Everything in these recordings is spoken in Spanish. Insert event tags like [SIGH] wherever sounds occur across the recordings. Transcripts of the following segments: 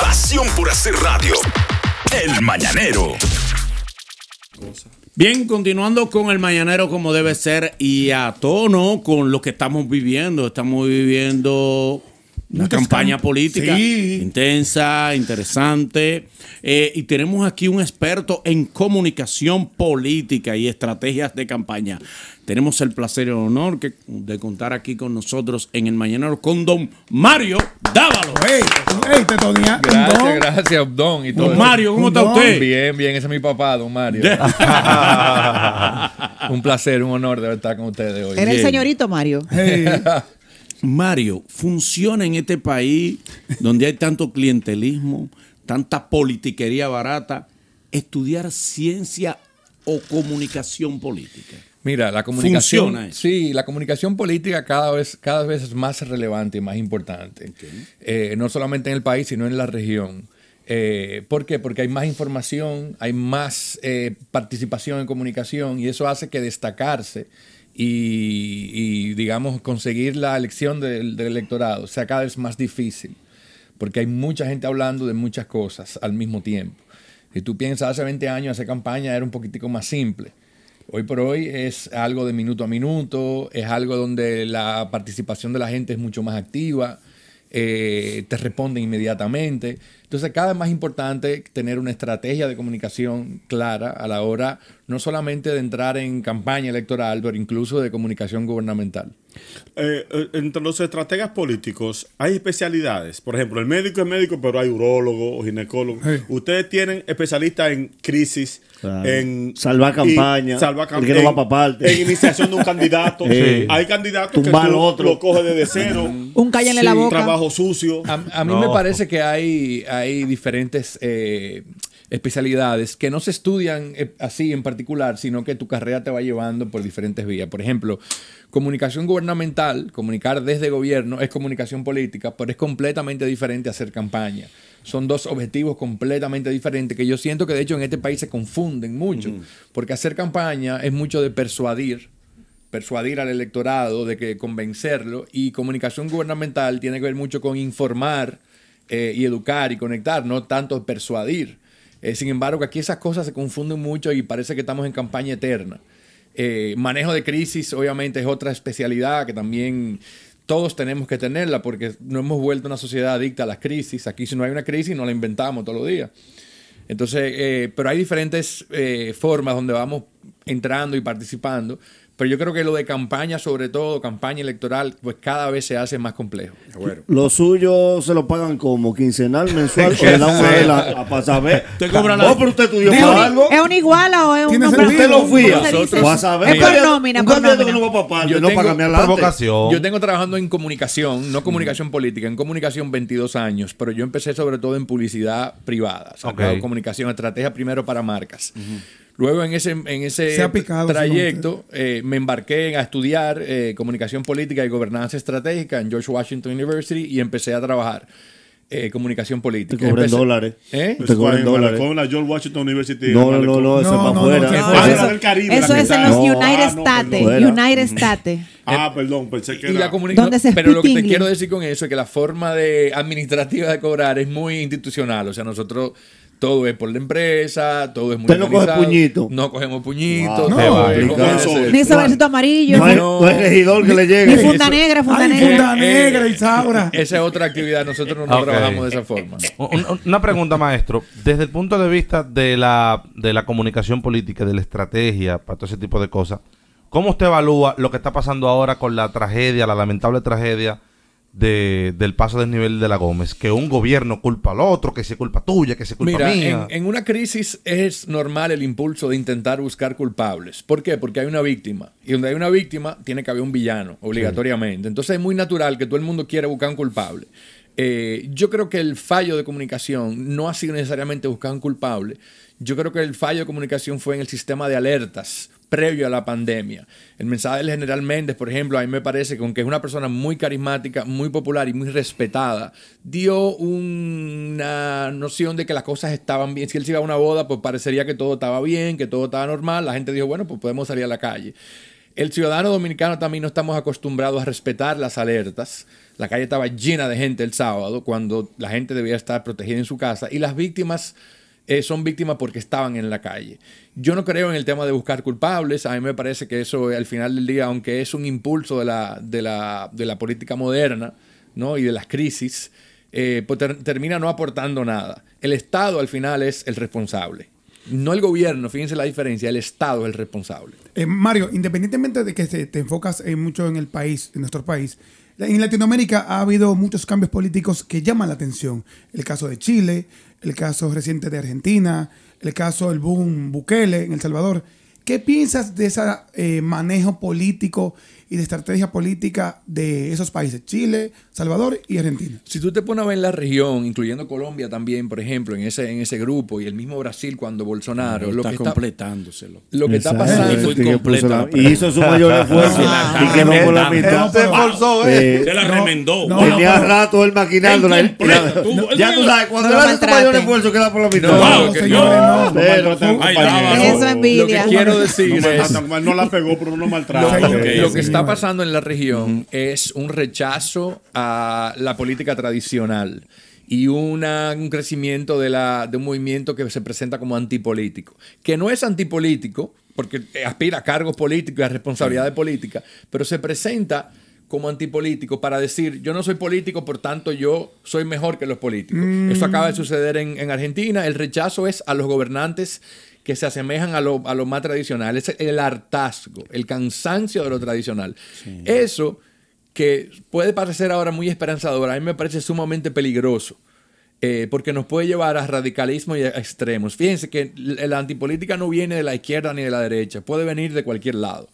Pasión por hacer radio. El Mañanero. Bien, continuando con el mañanero como debe ser y a tono con lo que estamos viviendo. Estamos viviendo una campaña cam- política Sí. intensa, interesante. Eh, y tenemos aquí un experto en comunicación política y estrategias de campaña. Tenemos el placer y el honor que- de contar aquí con nosotros en el Mañanero con don Mario Dávalo. Ey, te tonía. Gracias, Don. gracias, Don. Y Don todo. Mario, ¿cómo está usted? Bien, bien, ese es mi papá, Don Mario. [LAUGHS] un placer, un honor de estar con ustedes hoy. Era el señorito Mario. [LAUGHS] Mario, ¿funciona en este país donde hay tanto clientelismo, tanta politiquería barata, estudiar ciencia o comunicación política? Mira, la comunicación, sí, la comunicación política cada vez, cada vez es más relevante y más importante. Eh, no solamente en el país, sino en la región. Eh, ¿Por qué? Porque hay más información, hay más eh, participación en comunicación y eso hace que destacarse y, digamos, conseguir la elección del, del electorado sea cada vez más difícil. Porque hay mucha gente hablando de muchas cosas al mismo tiempo. Si tú piensas, hace 20 años hacer campaña era un poquitico más simple. Hoy por hoy es algo de minuto a minuto, es algo donde la participación de la gente es mucho más activa, eh, te responden inmediatamente. Entonces, cada vez más importante tener una estrategia de comunicación clara a la hora no solamente de entrar en campaña electoral, pero incluso de comunicación gubernamental. Eh, eh, entre los estrategas políticos hay especialidades. Por ejemplo, el médico es médico, pero hay urólogo o ginecólogo. Sí. Ustedes tienen especialistas en crisis, Claro. en Salvar campaña, salvar cam- el que no en- va pa' parte. En iniciación de un [LAUGHS] candidato. Sí. Hay candidatos Tumbar que al tú otro. lo coge desde cero. [LAUGHS] Un cállenle la boca. Trabajo sucio. A, a mí No. me parece que hay, hay diferentes eh, especialidades que no se estudian eh, así en particular, sino que tu carrera te va llevando por diferentes vías. Por ejemplo, comunicación gubernamental, comunicar desde gobierno, es comunicación política, pero es completamente diferente a hacer campaña. Son dos objetivos completamente diferentes que yo siento que de hecho en este país se confunden mucho, porque hacer campaña es mucho de persuadir, persuadir al electorado, de que convencerlo, y comunicación gubernamental tiene que ver mucho con informar eh, y educar y conectar, no tanto persuadir. Eh, sin embargo, aquí esas cosas se confunden mucho y parece que estamos en campaña eterna. Eh, manejo de crisis, obviamente, es otra especialidad que también todos tenemos que tenerla porque no hemos vuelto una sociedad adicta a las crisis. Aquí si no hay una crisis, no la inventamos todos los días. Entonces, eh, pero hay diferentes formas donde vamos entrando y participando. Pero yo creo que lo de campaña, sobre todo, campaña electoral, pues cada vez se hace más complejo. Lo suyo se lo pagan como quincenal, mensual, o le dan una vela a pasar ver. Te cobran la- Oh, pero usted estudió ¿Es, para un, algo. ¿Es un iguala o es un nombre- Usted lo fía. Vas a ver. Es por nómina, Un por candidato que nómina. no va para Yo no tengo- para cambiar adelante. Provocación. Yo tengo trabajando en comunicación, no comunicación política, en comunicación 22 años, pero yo empecé sobre todo en publicidad privada, o sea, Ok. comunicación, estrategia primero para marcas. Luego en ese, en ese picado, trayecto eh, me embarqué a estudiar eh, comunicación política y gobernanza estratégica en George Washington University y empecé a trabajar eh, comunicación política. Te cobran dólares. ¿Eh? Te cobran en dólares. Malecón, la George Washington University. No, no, no, no, eso No, es para no, afuera. no, Ah, eso- Caribe, Eso que es en los No, United ah, no, States. United States. Ah, perdón, pensé que Y la era. comuni- ¿Dónde se pero lo que te quiero decir con eso es que la forma de administrativa de cobrar es muy institucional. O sea, nosotros todo es por la empresa, todo es muy Usted no coge puñito. No cogemos puñitos. Wow. No, no, ¿cómo no? Ni sobrecito amarillo. No hay, no hay regidor que le llegue. Ni funda negra, funda Ay, negra. funda negra, Isaura. [LAUGHS] Esa es otra actividad. Nosotros no Ok. trabajamos de esa forma. Un- un- Una pregunta, maestro. Desde el punto de vista de la, de la comunicación política, de la estrategia, para todo ese tipo de cosas, ¿cómo usted evalúa lo que está pasando ahora con la tragedia, la lamentable tragedia de- del paso del nivel de la Gómez? Que un gobierno culpa al otro, que se culpa tuya, que se culpa Mira, mía. en, en una crisis es normal el impulso de intentar buscar culpables. ¿Por qué? Porque hay una víctima. Y donde hay una víctima, tiene que haber un villano, obligatoriamente. Entonces es muy natural que todo el mundo quiera buscar un culpable. Eh, yo creo que el fallo de comunicación no ha sido necesariamente buscar un culpable. Yo creo que el fallo de comunicación fue en el sistema de alertas previo a la pandemia. El mensaje del general Méndez, por ejemplo, a mí me parece que aunque es una persona muy carismática, muy popular y muy respetada, dio una noción de que las cosas estaban bien. Si él se iba a una boda, pues parecería que todo estaba bien, que todo estaba normal. La gente dijo, bueno, pues podemos salir a la calle. El ciudadano dominicano también no estamos acostumbrados a respetar las alertas. La calle estaba llena de gente el sábado, cuando la gente debía estar protegida en su casa. Y las víctimas eh, son víctimas porque estaban en la calle. Yo no creo en el tema de buscar culpables. A mí me parece que eso, eh, al final del día, aunque es un impulso de la, de la, de la política moderna ¿no? y de las crisis, eh, pues ter- termina no aportando nada. El Estado, al final, es el responsable. No el gobierno, fíjense la diferencia, el Estado es el responsable. Mario, independientemente de que se- te enfocas mucho en el país, en nuestro país, en Latinoamérica ha habido muchos cambios políticos que llaman la atención. El caso de Chile, el caso reciente de Argentina, el caso del boom Bukele en El Salvador. ¿Qué piensas de ese manejo político y de estrategia política de esos países, Chile, Salvador y Argentina? Si tú te pones a ver la región, incluyendo Colombia también, por ejemplo, en ese, en ese grupo, y el mismo Brasil cuando Bolsonaro, lo está que está, completándoselo. lo que está pasando... Y hizo su mayor [LAUGHS] esfuerzo y quedó por la mitad. Se esforzó, Eh, Se la remendó. no, Tenía pero- rato él maquinándola. tú- Ya tú es- sabes, cuando él lo hace su mayor esfuerzo, queda por la mitad. No, señores, no. Eso es Lo que envidia. Quiero decir No es... no la pegó, pero no Lo, maltrata. lo- que está pasando en la región es un rechazo a la política tradicional y una- un crecimiento de, la, de un movimiento que se presenta como antipolítico, que no es antipolítico, porque aspira a cargos políticos y a responsabilidades políticas, pero se presenta como antipolítico para decir, yo no soy político, por tanto yo soy mejor que los políticos. Eso acaba de suceder en, en Argentina. El rechazo es a los gobernantes que se asemejan a lo, a lo más tradicional. Es el hartazgo, el cansancio de lo tradicional. Eso que puede parecer ahora muy esperanzador, a mí me parece sumamente peligroso. eh, porque nos puede llevar a radicalismo y a extremos. Fíjense que la antipolítica no viene de la izquierda ni de la derecha, puede venir de cualquier lado.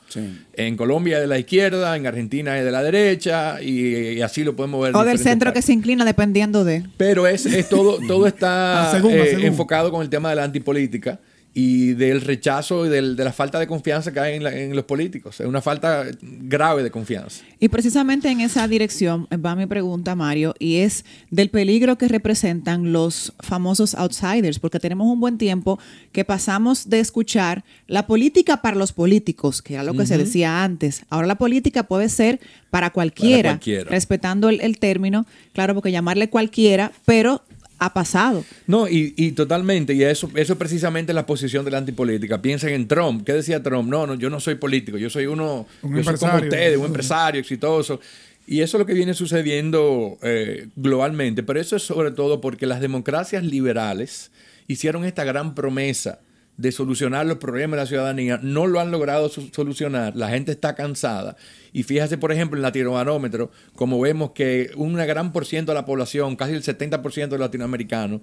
En Colombia es de la izquierda, en Argentina es de la derecha y, y así lo podemos ver. O del centro que se inclina dependiendo de. Pero es, es todo, todo [LAUGHS] está Ah, según, ah, eh, según. enfocado con el tema de la antipolítica y del rechazo y del- de la falta de confianza que hay en, la- en los políticos. Es una falta grave de confianza. Y precisamente en esa dirección va mi pregunta, Mario, y es del peligro que representan los famosos outsiders, porque tenemos un buen tiempo que pasamos de escuchar la política para los políticos, que era lo que se decía antes. Ahora la política puede ser para cualquiera, cualquiera. respetando el, el término, claro, porque llamarle cualquiera, pero ha pasado. No, y, y totalmente, y eso, eso es precisamente la posición de la antipolítica. Piensen en Trump. ¿Qué decía Trump? No, no, yo no soy político, yo soy uno, Un yo soy como ustedes, un empresario exitoso. Y eso es lo que viene sucediendo eh, globalmente, pero eso es sobre todo porque las democracias liberales hicieron esta gran promesa de solucionar los problemas de la ciudadanía, no lo han logrado solucionar, la gente está cansada. Y fíjate, por ejemplo, en Latinobarómetro, como vemos que un gran por ciento de la población, casi el 70% de latinoamericanos,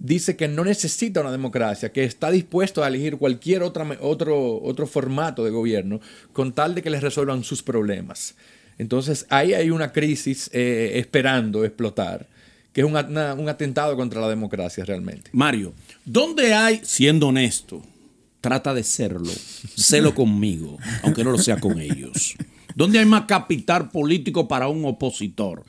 dice que no necesita una democracia, que está dispuesto a elegir cualquier otro formato de gobierno con tal de que les resuelvan sus problemas. Entonces ahí hay una crisis eh, esperando explotar, que es un, un atentado contra la democracia realmente. Mario, ¿dónde hay, siendo honesto, trata de serlo, sélo conmigo, aunque no lo sea con ellos? ¿Dónde hay más capital político para un opositor?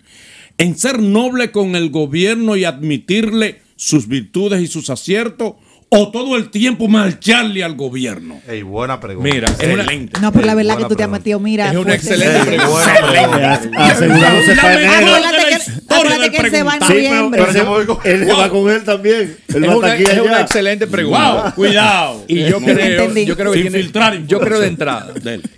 ¿En ser noble con el gobierno y admitirle sus virtudes y sus aciertos? O todo el tiempo marcharle al gobierno? Ey, buena pregunta. Mira, es una- Excelente. No, pero la Ey, verdad que tú te has metido, mira. Es una excelente pregunta. Asegurándose Acuérdate que- él se va en preguntar. Sí, pero, noviembre. pero se él se va con él también. Él Es va una, es una excelente pregunta. Wow, [LAUGHS] cuidado. Y yo creo, entendí. yo creo que tiene- yo creo de entrada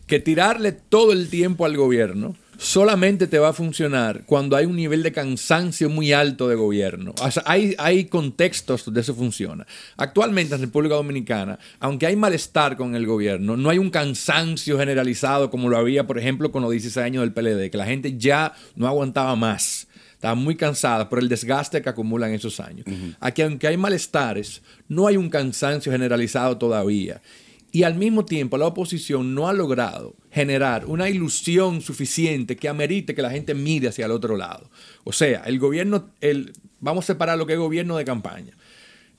que tirarle todo el tiempo al gobierno solamente te va a funcionar cuando hay un nivel de cansancio muy alto de gobierno. O sea, hay, hay contextos donde eso funciona. Actualmente en República Dominicana, aunque hay malestar con el gobierno, no hay un cansancio generalizado como lo había, por ejemplo, con los 16 años del PLD, que la gente ya no aguantaba más. Estaba muy cansada por el desgaste que acumulan esos años. Aquí, aunque hay malestares, no hay un cansancio generalizado todavía. Y al mismo tiempo, la oposición no ha logrado generar una ilusión suficiente que amerite que la gente mire hacia el otro lado. O sea, el gobierno, el, vamos a separar lo que es gobierno de campaña.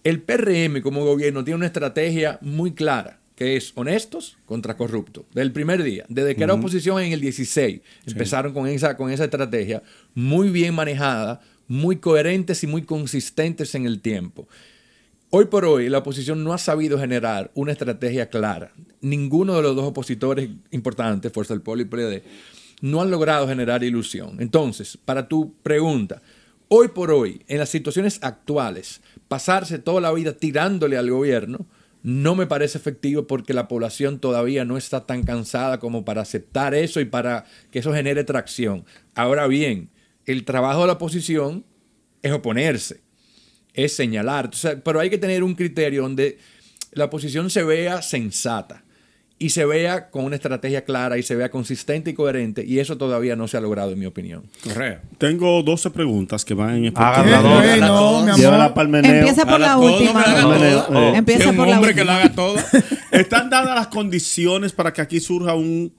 El PRM como gobierno tiene una estrategia muy clara, que es honestos contra corruptos. Desde el primer día, desde que era oposición en el 16, empezaron con esa, con esa estrategia muy bien manejada, muy coherentes y muy consistentes en el tiempo. Hoy por hoy la oposición no ha sabido generar una estrategia clara. Ninguno de los dos opositores importantes, Fuerza del Pueblo y PLD, no han logrado generar ilusión. Entonces, para tu pregunta, hoy por hoy, en las situaciones actuales, pasarse toda la vida tirándole al gobierno no me parece efectivo porque la población todavía no está tan cansada como para aceptar eso y para que eso genere tracción. Ahora bien, el trabajo de la oposición es oponerse es señalar. O sea, pero hay que tener un criterio donde la oposición se vea sensata y se vea con una estrategia clara y se vea consistente y coherente. Y eso todavía no se ha logrado, en mi opinión. Correa. Tengo 12 preguntas que van en Háganla no, el meneo. Empieza por la todo, última. que todo. eh. Empieza Que por la hombre que última. la haga toda. [LAUGHS] ¿Están dadas las condiciones para que aquí surja un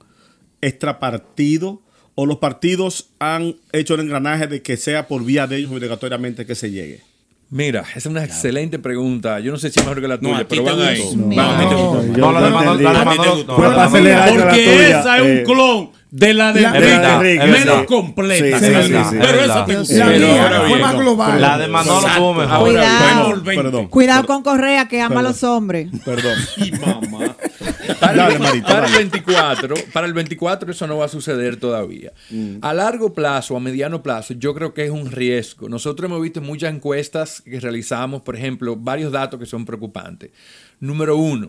extrapartido? ¿O los partidos han hecho el engranaje de que sea por vía de ellos obligatoriamente que se llegue? Mira, esa es una excelente pregunta. Yo no sé si es mejor que la No, tuya, pero van ahí. No, No, la no no, es eh. un clon de la de La- Enrique, verdad, menos completa. Sí, sí, pero esa te es gustó. La mía fue más global. La de Manolo tuvo mejor. Cuidado. Envolvente. Perdón. Cuidado con Correa, que ama a los hombres. Perdón. Y mamá. Para, Dale, el, Marito, para el dale. 24, para el 24 eso no va a suceder todavía. A largo plazo, a mediano plazo, yo creo que es un riesgo. Nosotros hemos visto muchas encuestas que realizamos, por ejemplo, varios datos que son preocupantes. Número uno,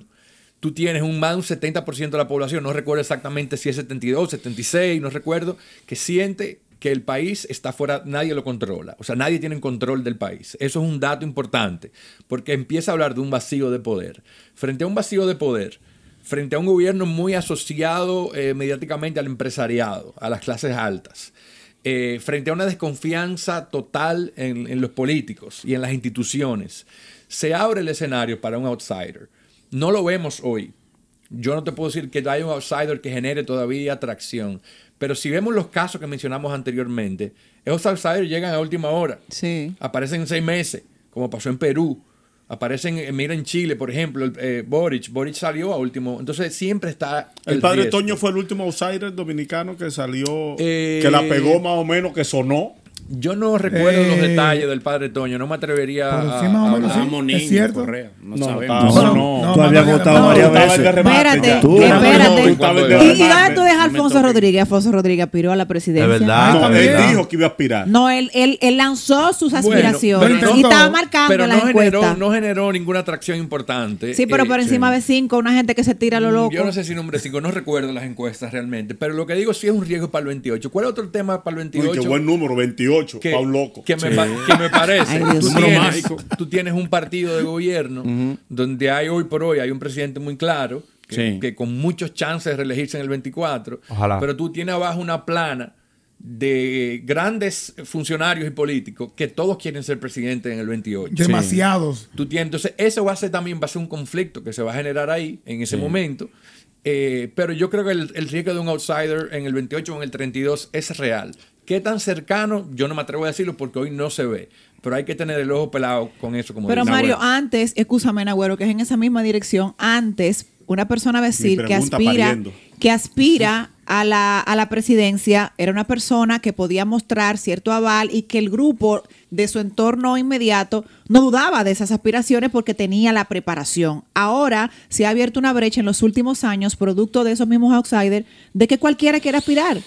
tú tienes un más de un 70% de la población, no recuerdo exactamente si es 72, 76, no recuerdo, que siente que el país está fuera, nadie lo controla. O sea, nadie tiene control del país. Eso es un dato importante, porque empieza a hablar de un vacío de poder. Frente a un vacío de poder, frente a un gobierno muy asociado eh, mediáticamente al empresariado, a las clases altas, eh, frente a una desconfianza total en, en los políticos y en las instituciones, se abre el escenario para un outsider. No lo vemos hoy. Yo no te puedo decir que hay un outsider que genere todavía atracción, pero si vemos los casos que mencionamos anteriormente, esos outsiders llegan a última hora. Sí. Aparecen en seis meses, como pasó en Perú. Aparecen, eh, mira en Chile, por ejemplo, eh, Boric. Boric salió a último. Entonces siempre está. El padre riesgo. Toño fue el último outsider dominicano que salió, Eh, que la pegó más o menos, que sonó. Yo no recuerdo los Eh, detalles del padre Toño. No me atrevería pero a. sí, más o a menos, hablar. sí. ¿Es cierto? Correa. No, No, sabemos. No, no. no, Tú habías no, votado no, varias de veces. Espérate. Tú, espérate. de Y, a Me Alfonso. Rodríguez. Alfonso Rodríguez aspiró a la presidencia. Es verdad. No, Ah, él también. dijo que iba a aspirar. No, él, él, él lanzó sus Bueno, aspiraciones pero y no- estaba marcando Pero la no generó, encuesta. no generó ninguna atracción importante. sí, pero Eh, por encima de cinco, una gente que se tira a lo loco. Yo no sé si nombre 5, no recuerdo las encuestas realmente, pero lo que digo sí es un riesgo para el 28. ¿Cuál es otro tema para el Uy, 28? qué buen número, 28, que, un loco. que me, pa- que me [LAUGHS] parece. Ay, tú, tienes, mágico. tú tienes un partido de gobierno donde hay hoy por hoy hay un presidente muy claro que, Sí. que con muchos chances de reelegirse en el 24, Ojalá. pero tú tienes abajo una plana de grandes funcionarios y políticos que todos quieren ser presidentes en el 28. Demasiados. Tú tienes, entonces, eso va a ser también va a ser un conflicto que se va a generar ahí en ese momento. Eh, pero yo creo que el, el riesgo de un outsider en el 28 o en el 32 es real. ¿Qué tan cercano? Yo no me atrevo a decirlo porque hoy no se ve. Pero hay que tener el ojo pelado con eso. Como Pero dice. Mario, Nagüero. antes, escúchame, Nagüero, que es en esa misma dirección, antes una persona decir que aspira, pariendo. que aspira a la, a la presidencia era una persona que podía mostrar cierto aval y que el grupo de su entorno inmediato, no dudaba de esas aspiraciones porque tenía la preparación. Ahora se ha abierto una brecha en los últimos años, producto de esos mismos outsiders, de que cualquiera quiere aspirar.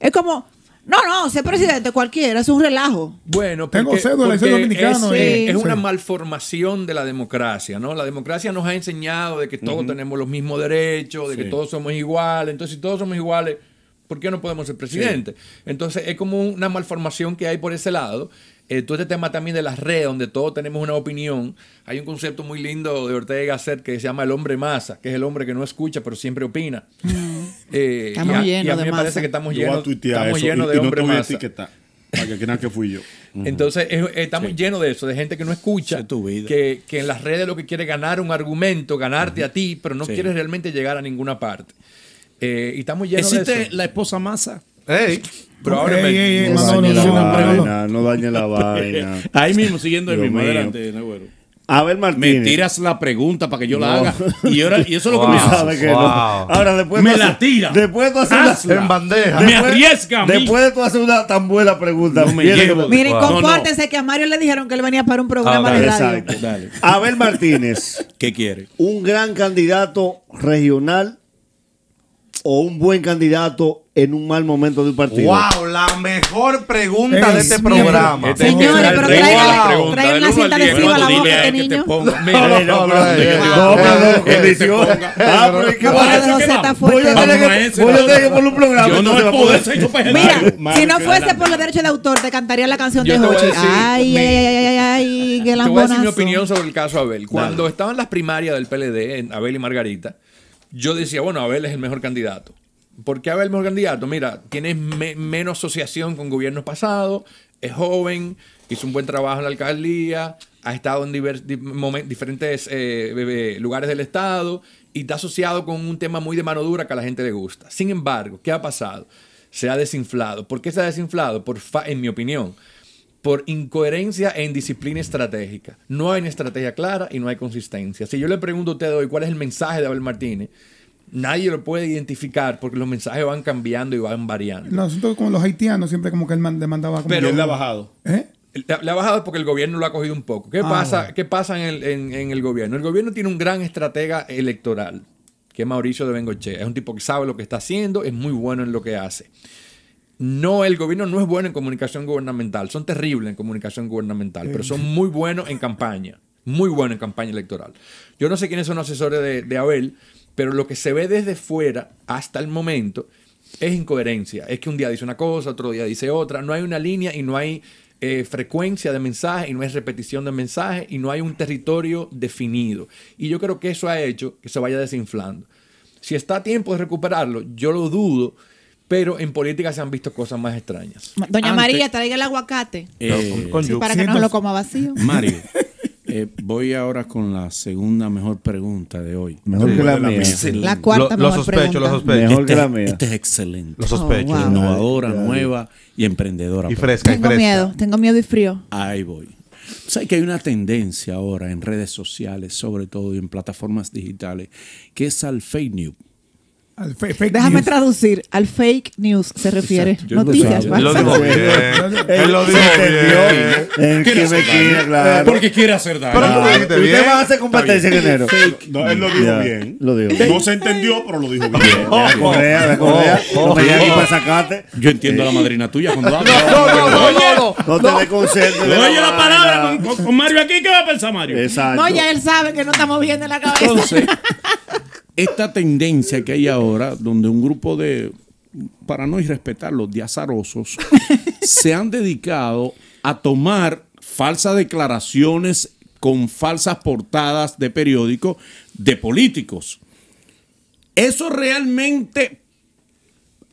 Es como, no, no, ser presidente cualquiera, es un relajo. Bueno, Tengo porque, cédula y soy dominicano, es, eh. es Sí. una malformación de la democracia, ¿no? La democracia nos ha enseñado de que todos tenemos los mismos derechos, de que todos somos iguales. Entonces, si todos somos iguales, ¿por qué no podemos ser presidente? Entonces, es como una malformación que hay por ese lado. Eh, todo este tema también de las redes, donde todos tenemos una opinión. Hay un concepto muy lindo de Ortega y Gasset que se llama el hombre masa, que es el hombre que no escucha, pero siempre opina. Eh, Estamos llenos y a mí de me parece masa. que estamos llenos, tuitear estamos eso llenos y- de y no te hombre voy a masa. etiquetar, Para que crean que fui yo. Entonces, es- estamos llenos de eso, de gente que no escucha, que, que en las redes lo que quiere es ganar un argumento, ganarte a ti, pero no Sí. quiere realmente llegar a ninguna parte. Eh, y estamos llenos de ¿Existe eso. la esposa masa? Ey. Probablemente. Ey, ey, ey, No dañe la no, no, no, no. vaina, no dañe la vaina. Ahí mismo, siguiendo el mismo. Adelante, Nagüero. Abel Martínez. Me tiras la pregunta para que yo la No. haga. Y, ahora, y eso es lo que Tú me [LAUGHS] hace. que no. Ahora, después Me tú la haces- tira. Después tú haces una. En bandeja. Después- Me arriesga a mí. Después de tú hacer una tan buena pregunta. No Miren, Wow. compórtense que a Mario le dijeron que él venía para un programa Ah, de radio. exacto. Dale. Abel Martínez. ¿Qué quiere? ¿Un gran candidato regional o un buen candidato en un mal momento de un partido? Wow, la mejor pregunta de Es este mío. programa. Este Señores, pero de traigan- una cinta adhesiva a la boca, este niño. [LAUGHS] Mira, no, no, Mira, si no fuese por los derechos de autor, te cantaría la canción de Hochi. Ay, ay, ay, ay, ay, Te voy a decir mi opinión sobre el caso Abel. Cuando estaban las primarias del PLD, en Abel y Margarita, yo decía, bueno, Abel es el mejor candidato. ¿Por qué Abel es el mejor candidato? Mira, tiene me- menos asociación con gobiernos pasados, es joven, hizo un buen trabajo en la alcaldía, ha estado en diferentes eh, lugares del Estado y está asociado con un tema muy de mano dura que a la gente le gusta. Sin embargo, ¿qué ha pasado? Se ha desinflado. ¿Por qué se ha desinflado? Por fa- en mi opinión, por incoherencia e indisciplina estratégica. No hay una estrategia clara y no hay consistencia. Si yo le pregunto a usted hoy cuál es el mensaje de Abel Martínez, nadie lo puede identificar porque los mensajes van cambiando y van variando. No, asunto como los haitianos, siempre como que él man- demandaba como Pero- Él le ha bajado. ¿Eh? Le, le ha bajado porque el gobierno lo ha cogido un poco. ¿Qué Ah, pasa, bueno. ¿qué pasa en, el, en- en el gobierno? El gobierno tiene un gran estratega electoral, que es Mauricio de Bengoche. Es un tipo que sabe lo que está haciendo, es muy bueno en lo que hace. No, el gobierno no es bueno en comunicación gubernamental. Son terribles en comunicación gubernamental, pero son muy buenos en campaña. Muy buenos en campaña electoral. Yo no sé quiénes son los asesores de, de Abel, pero lo que se ve desde fuera hasta el momento es incoherencia. Es que un día dice una cosa, otro día dice otra. No hay una línea y no hay eh, frecuencia de mensaje y no hay repetición de mensaje y no hay un territorio definido. Y yo creo que eso ha hecho que se vaya desinflando. Si está a tiempo de recuperarlo, yo lo dudo, pero en política se han visto cosas más extrañas. Doña Antes- María, traiga el aguacate. Eh, Sí, para que no lo coma vacío. Mario, [LAUGHS] eh, voy ahora con la segunda mejor pregunta de hoy. Mejor que la mía. Excelente. La cuarta Lo- lo mejor sospecho, pregunta. lo sospecho. Mejor que Este- la mía. Este es excelente. Lo sospecho. Oh, wow. Innovadora, nueva y emprendedora. Y fresca, y Tengo fresca. miedo, tengo miedo y frío. Ahí voy. ¿Sabes que hay una tendencia ahora en redes sociales, sobre todo y en plataformas digitales, que es al fake news? Al fe- fake Déjame news. traducir. Al fake news se refiere. Yo no Noticias. Él lo dijo bien. Él lo dijo bien. Claro. Porque quiere hacer daño. Pero tú lo dijiste Usted bien. va a hacer competencia en enero. No, él lo dijo Ya, bien. Lo dijo bien. No se entendió, pero lo dijo bien. [LAUGHS] De. No me para sacarte. Yo entiendo a la madrina tuya cuando [LAUGHS] habla. No, no, no, no, no. No te desconcentres. de Oye la palabra con, Mario aquí, ¿qué va a pensar Mario? Exacto. No, ya él sabe que no estamos bien de la cabeza. Entonces, [LAUGHS] esta tendencia que hay ahora, donde un grupo de, para no irrespetarlos, de azarosos, [LAUGHS] se han dedicado a tomar falsas declaraciones con falsas portadas de periódicos de políticos. Eso realmente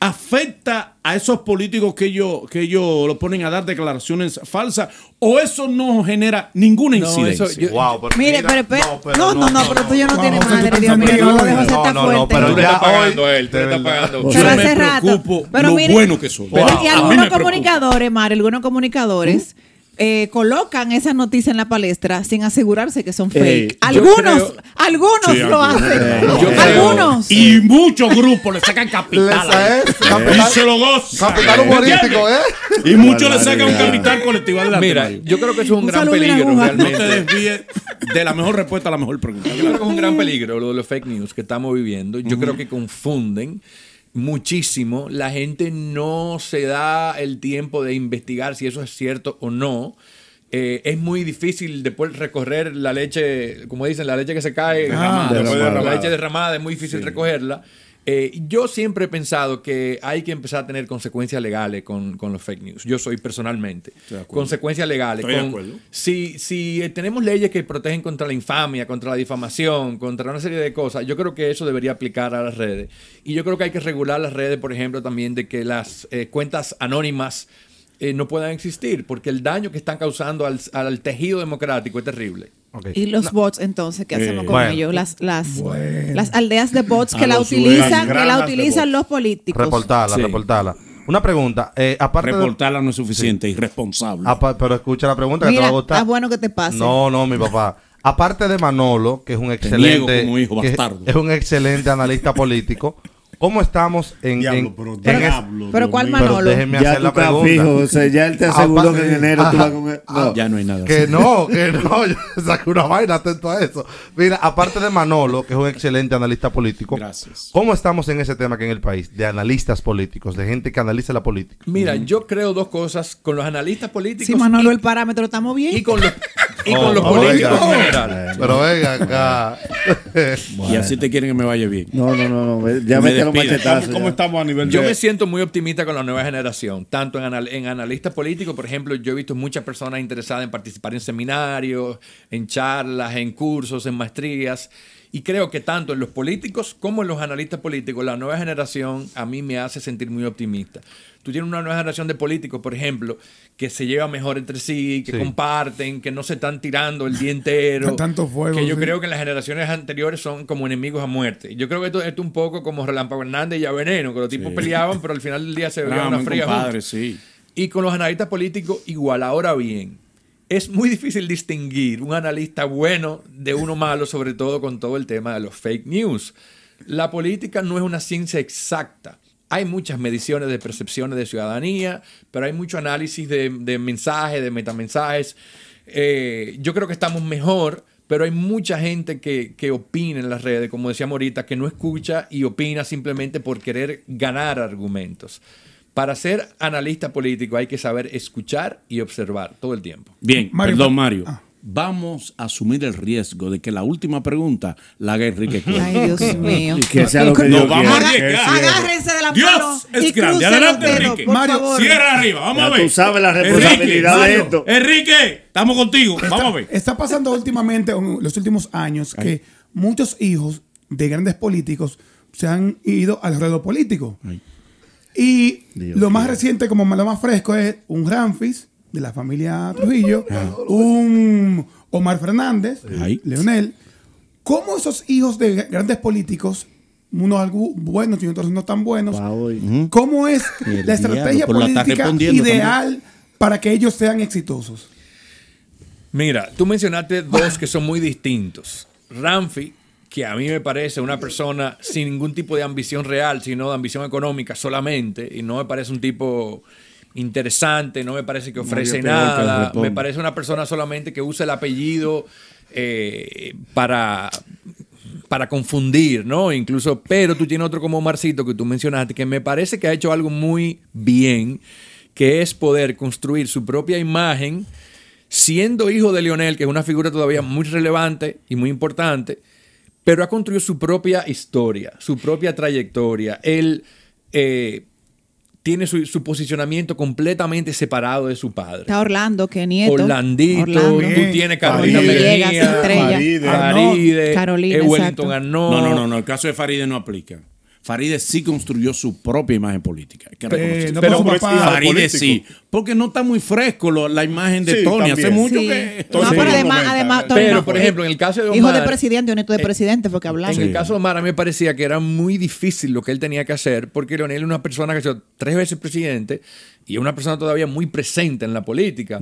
afecta a esos políticos que ellos, que ellos lo ponen a dar declaraciones falsas o eso no genera ninguna No, incidencia. eso yo- Wow, pero Mire, mira, pero, pero no, no, no, pero tú ya no no. tienes madre, Dios mío. No lo dejo No, no, no, pero Tú le estás pagando a él, estás verdad. pagando. Pero Yo hace me rato. Pero lo mire- bueno que soy. Pero A y algunos comunicadores, Mar, algunos comunicadores eh, colocan esas noticias en la palestra sin asegurarse que son fake. Algunos, creo- algunos Sí, lo algunos. hacen. Creo- algunos. Y muchos grupos le sacan capital. Les- eh, capital- y se lo gozan. Capital humorístico, ¿eh? Y muchos le sacan un capital colectivo. Adelante, Mira, Mario. yo creo que eso es un, Un gran peligro aguja. no realmente. te desvíes de la mejor respuesta a la mejor pregunta. Yo creo que es un gran peligro lo de los fake news que estamos viviendo. Yo creo que confunden muchísimo. La gente no se da el tiempo de investigar si eso es cierto o no. Eh, es muy difícil después recorrer la leche, como dicen, la leche que se cae, Derramada. la leche derramada, es muy difícil recogerla. Eh, yo siempre he pensado que hay que empezar a tener consecuencias legales con, con los fake news. Yo soy personalmente. Consecuencias legales. Estoy de con- acuerdo. si, si eh, tenemos leyes que protegen contra la infamia, contra la difamación, contra una serie de cosas, yo creo que eso debería aplicar a las redes. Y yo creo que hay que regular las redes, por ejemplo, también de que las eh, cuentas anónimas eh, no puedan existir, porque el daño que están causando al, al tejido democrático es terrible. Y los bots, entonces, ¿qué hacemos Eh, con bueno. ellos? Las, las, Bueno. las aldeas de bots que la utilizan, que la utilizan los políticos. Reportarla, Sí. reportarla. Una pregunta. eh, aparte de- Reportarla no es suficiente, irresponsable. apa- pero escucha la pregunta que te va a gustar. está bueno que te pase. No, no, mi papá. Aparte de Manolo, que es un niego excelente, como hijo que es un excelente analista político, ¿cómo estamos en, Diablo, en- pero en diablo, pero ¿cuál. Pero Manolo? déjenme Ya hacer tú la pregunta. fijo, o sea, ya él te aseguró que en enero tú vas con él. No. ya no hay nada. Que así. no, que no, [LAUGHS] yo saqué una vaina atento a eso. Mira, aparte de Manolo, que es un excelente analista político, Gracias. ¿cómo estamos en ese tema aquí en el país? De analistas políticos, de gente que analiza la política. Mira, yo creo dos cosas con los analistas políticos Si Manolo y, el parámetro estamos bien. y con los, [LAUGHS] y Oh, con los oh, políticos en general. Pero venga acá. [LAUGHS] Y así te quieren que me vaya bien. No, no, no, no. Ya Me los machetazos. ¿Cómo ya. estamos a nivel Yo de me siento muy optimista con la nueva generación, tanto en, anal- en analistas políticos, por ejemplo, yo he visto muchas personas interesadas en participar en seminarios, en charlas, en cursos, en maestrías, y creo que tanto en los políticos como en los analistas políticos, la nueva generación a mí me hace sentir muy optimista. Tú tienes una nueva generación de políticos, por ejemplo, que se llevan mejor entre sí, que Sí. comparten, que no se están tirando el día entero. [LAUGHS] Tanto fuego, Que yo sí. creo que en las generaciones anteriores son como enemigos a muerte. Yo creo que esto, esto es un poco como Relámpago Hernández y Aveneno, que los tipos peleaban, pero al final del día se veían una fría compadre, sí. Y con los analistas políticos igual. Ahora bien, es muy difícil distinguir un analista bueno de uno malo, sobre todo con todo el tema de los fake news. La política no es una ciencia exacta. Hay muchas mediciones de percepciones de ciudadanía, pero hay mucho análisis de, de mensajes, de metamensajes. Eh, yo creo que estamos mejor, pero hay mucha gente que, que opina en las redes, como decíamos ahorita, que no escucha y opina simplemente por querer ganar argumentos. Para ser analista político hay que saber escuchar y observar todo el tiempo. Bien, Mario, perdón, Mario. ah. Vamos a asumir el riesgo de que la última pregunta la haga Enrique Cuello. Ay, Dios [LAUGHS] mío. Y que sea lo que Nos Dios vamos a arriesgar. Agárrense de la Dios mano es y grande. Adelante, dedos, Enrique. Mario, favor. Cierra arriba, vamos Ya a ver. tú sabes la responsabilidad de Mario, esto. Enrique, estamos contigo. Vamos a ver. Está pasando últimamente, en los últimos años, que muchos hijos de grandes políticos se han ido al ruedo político. Y Dios lo más reciente, como lo más fresco, es un Ramfis de la familia Trujillo, un Omar Fernández. Leonel. ¿Cómo esos hijos de grandes políticos, unos algo buenos y otros no tan buenos, cómo es El la estrategia diablo, la política ideal para que ellos sean exitosos? Mira, tú mencionaste dos que son muy distintos. Ramfi, que a mí me parece una persona sin ningún tipo de ambición real, sino de ambición económica solamente, y no me parece un tipo interesante, no me parece que ofrece nada, me parece una persona solamente que usa el apellido eh, para para confundir, ¿no? Incluso, pero tú tienes otro como Marcito que tú mencionaste, que me parece que ha hecho algo muy bien, que es poder construir su propia imagen, siendo hijo de Lionel, que es una figura todavía muy relevante y muy importante, pero ha construido su propia historia, su propia trayectoria. Él eh, tiene su, su posicionamiento completamente separado de su padre. Está Orlando, que nieto. Orlandito, Orlando. tú tienes Carolina. Farideh. Faride, Carolina, eh, Wellington. Arnaud. No, no, no, no. El caso de Faride no aplica. Faride sí construyó su propia imagen política. Hay que Pe- reconocerlo. no Pero con su por papá. hija de Faride político. sí. Porque no está muy fresco lo- la imagen de Sí, Tony. Hace mucho Sí. que. No, Sí. pero además, 90, además, pero Tony, Pero, no, por ejemplo, en el caso de Omar, Hijo de presidente o nieto de eh, presidente, porque hablando. En el caso de Omar, a mí me parecía que era muy difícil lo que él tenía que hacer, porque Leonel es una persona que ha sido tres veces presidente y es una persona todavía muy presente en la política.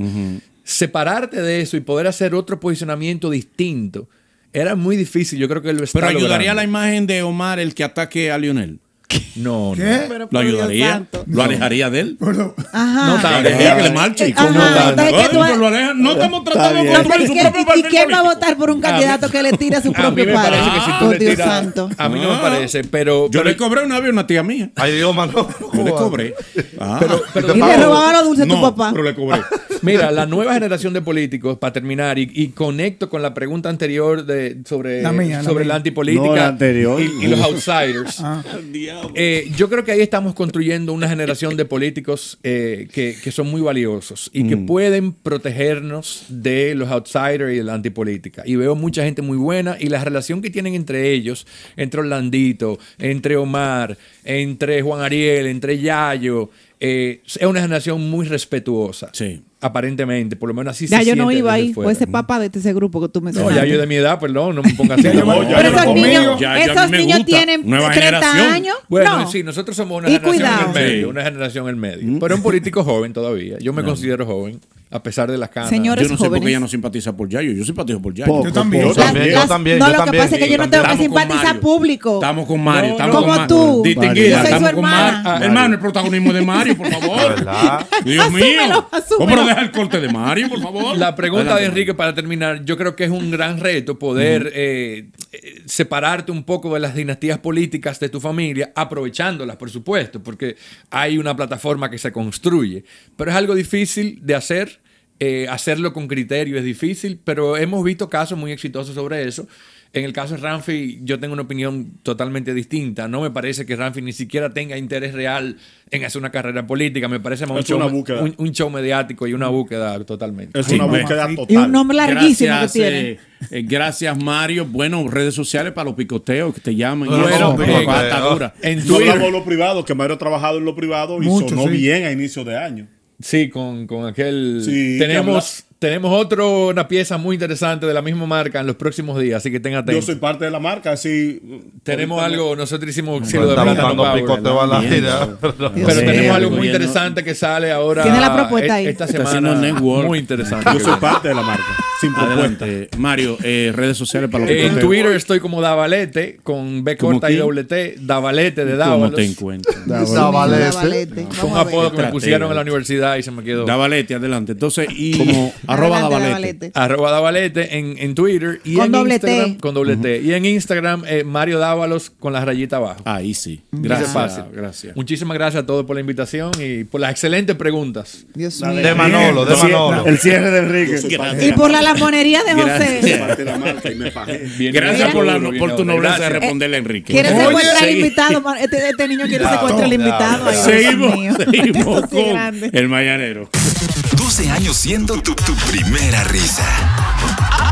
separarte de eso y poder hacer otro posicionamiento distinto era muy difícil. Yo creo que lo está Pero ayudaría la logrando. imagen de Omar el que ataque a Lionel. [LAUGHS] No, ¿Qué? no. ¿Lo ayudaría? ¿Lo alejaría de él? Ajá. No. Dejaría que le marche. Ajá, No tanto. entonces, ¿qué tú- Ay, lo aleja- No estamos tratando de construir ¿Y su propio y- quién va a votar por un candidato que le tire [LAUGHS] a su A mí propio me padre? parece que si tú Por le Dios santo. A mí no me Ah. parece, pero... Yo pero- le cobré una vez a una tía mía. Ay, Dios, mano. Yo le cobré. Ah. Pero- pero- Y le robaba los dulces a tu No, papá. pero le cobré. Mira, la nueva generación de políticos, para terminar, y, y conecto con la pregunta anterior de, sobre, La mía, la sobre mía. la antipolítica No, la anterior. Y, y los outsiders. Ah. Eh, yo creo que ahí estamos construyendo una generación de políticos eh, que, que son muy valiosos y que pueden protegernos de los outsiders y de la antipolítica. Y veo mucha gente muy buena y la relación que tienen entre ellos, entre Orlandito, entre Omar, entre Juan Ariel, entre Yayo, eh, es una generación muy respetuosa. Sí. Aparentemente, por lo menos así Ya se yo no iba ahí, fue ese papá de ese grupo que tú No, mencionaste. ya yo de mi edad, perdón, no me pongas así. Ya No, ya ya Pero esos niños, Ya- ya esos me niños tienen Nueva 30 generación. años. Bueno, no. sí, nosotros somos una Y generación cuidado. en el medio, Sí. una generación en el medio. Pero un político [LAUGHS] joven todavía. Yo me considero joven, a pesar de las canas. Señores Yo no sé por qué jóvenes. ella no simpatiza por Yayo. Yo simpatizo por Yayo. Poco, Yo también. Yo también, yo también, no, yo lo que pasa es que yo no tengo que simpatizar público. Estamos con Mario. No, estamos como con Mario. tú. Distinguida, Yo soy su con hermana. Hermano, el protagonismo de Mario, por favor. [LAUGHS] Dios mío. asúmelo. ¿Cómo no deja el corte de Mario, por favor? La pregunta de. Enrique para terminar, yo creo que es un gran reto poder eh, eh, separarte un poco de las dinastías políticas de tu familia, aprovechándolas, por supuesto, porque hay una plataforma que se construye. Pero es algo difícil de hacer, eh, hacerlo con criterio es difícil, pero hemos visto casos muy exitosos sobre eso. En el caso de Ramfi, yo tengo una opinión totalmente distinta. No me parece que Ramfi ni siquiera tenga interés real en hacer una carrera política. Me parece más un show, una búsqueda. un- un show mediático y una búsqueda totalmente. Es Sí, una búsqueda Y total. Y un nombre larguísimo Gracias, que tiene. eh, eh, gracias, Mario. Bueno, redes sociales para los picoteos que te llaman. Bueno. En No Twitter, hablamos de lo privado, que Mario ha trabajado en lo privado y Mucho, sonó sí. bien a inicio de año. Sí, con, con aquel... Sí, tenemos, tenemos otro, una pieza muy interesante de la misma marca en los próximos días, así que tengan Yo atentos. soy parte de la marca, así. tenemos ahorita algo, nosotros hicimos Cielo de Está Plátano buscando Power, picoteo ¿no? a la Bien. gira. Pero Sí, tenemos algo muy interesante que sale ahora Tiene la propuesta ahí. esta semana. Muy interesante. Yo soy parte de la marca, sin propuesta. Adelante. Mario, eh, redes sociales para los Eh, en. Twitter estoy como Davalete, con B ¿Cómo corta y doble T, Davalete de ¿Cómo Dávalos. te encuentras? [LAUGHS] Davalete. Fue un apodo que me pusieron en la universidad y se me quedó. Davalete, adelante. Entonces, y como arroba Davalete. Arroba Davalete en, en Twitter y Con en doble Instagram T. con doble T. Y en Instagram eh, Mario Dávalos con la rayita abajo. Ahí sí. Gracias. fácil. Gracias. Muchísimas gracias a todos por la invitación y por las excelentes preguntas. Dios mío. De Manolo, de Manolo. El cierre de Enrique. Y por la lamponería de Gracias. José. Gracias por, la, tu nobleza de responderle a Enrique. Quiere Oye, secuestrar al invitado. Este, este niño quiere secuestrar al invitado. Ay, Seguimos, [LAUGHS] seguimos Esto sí es con grande. el mañanero. 12 años siendo tu, tu primera risa.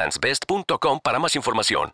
egglandsbest.com para más información.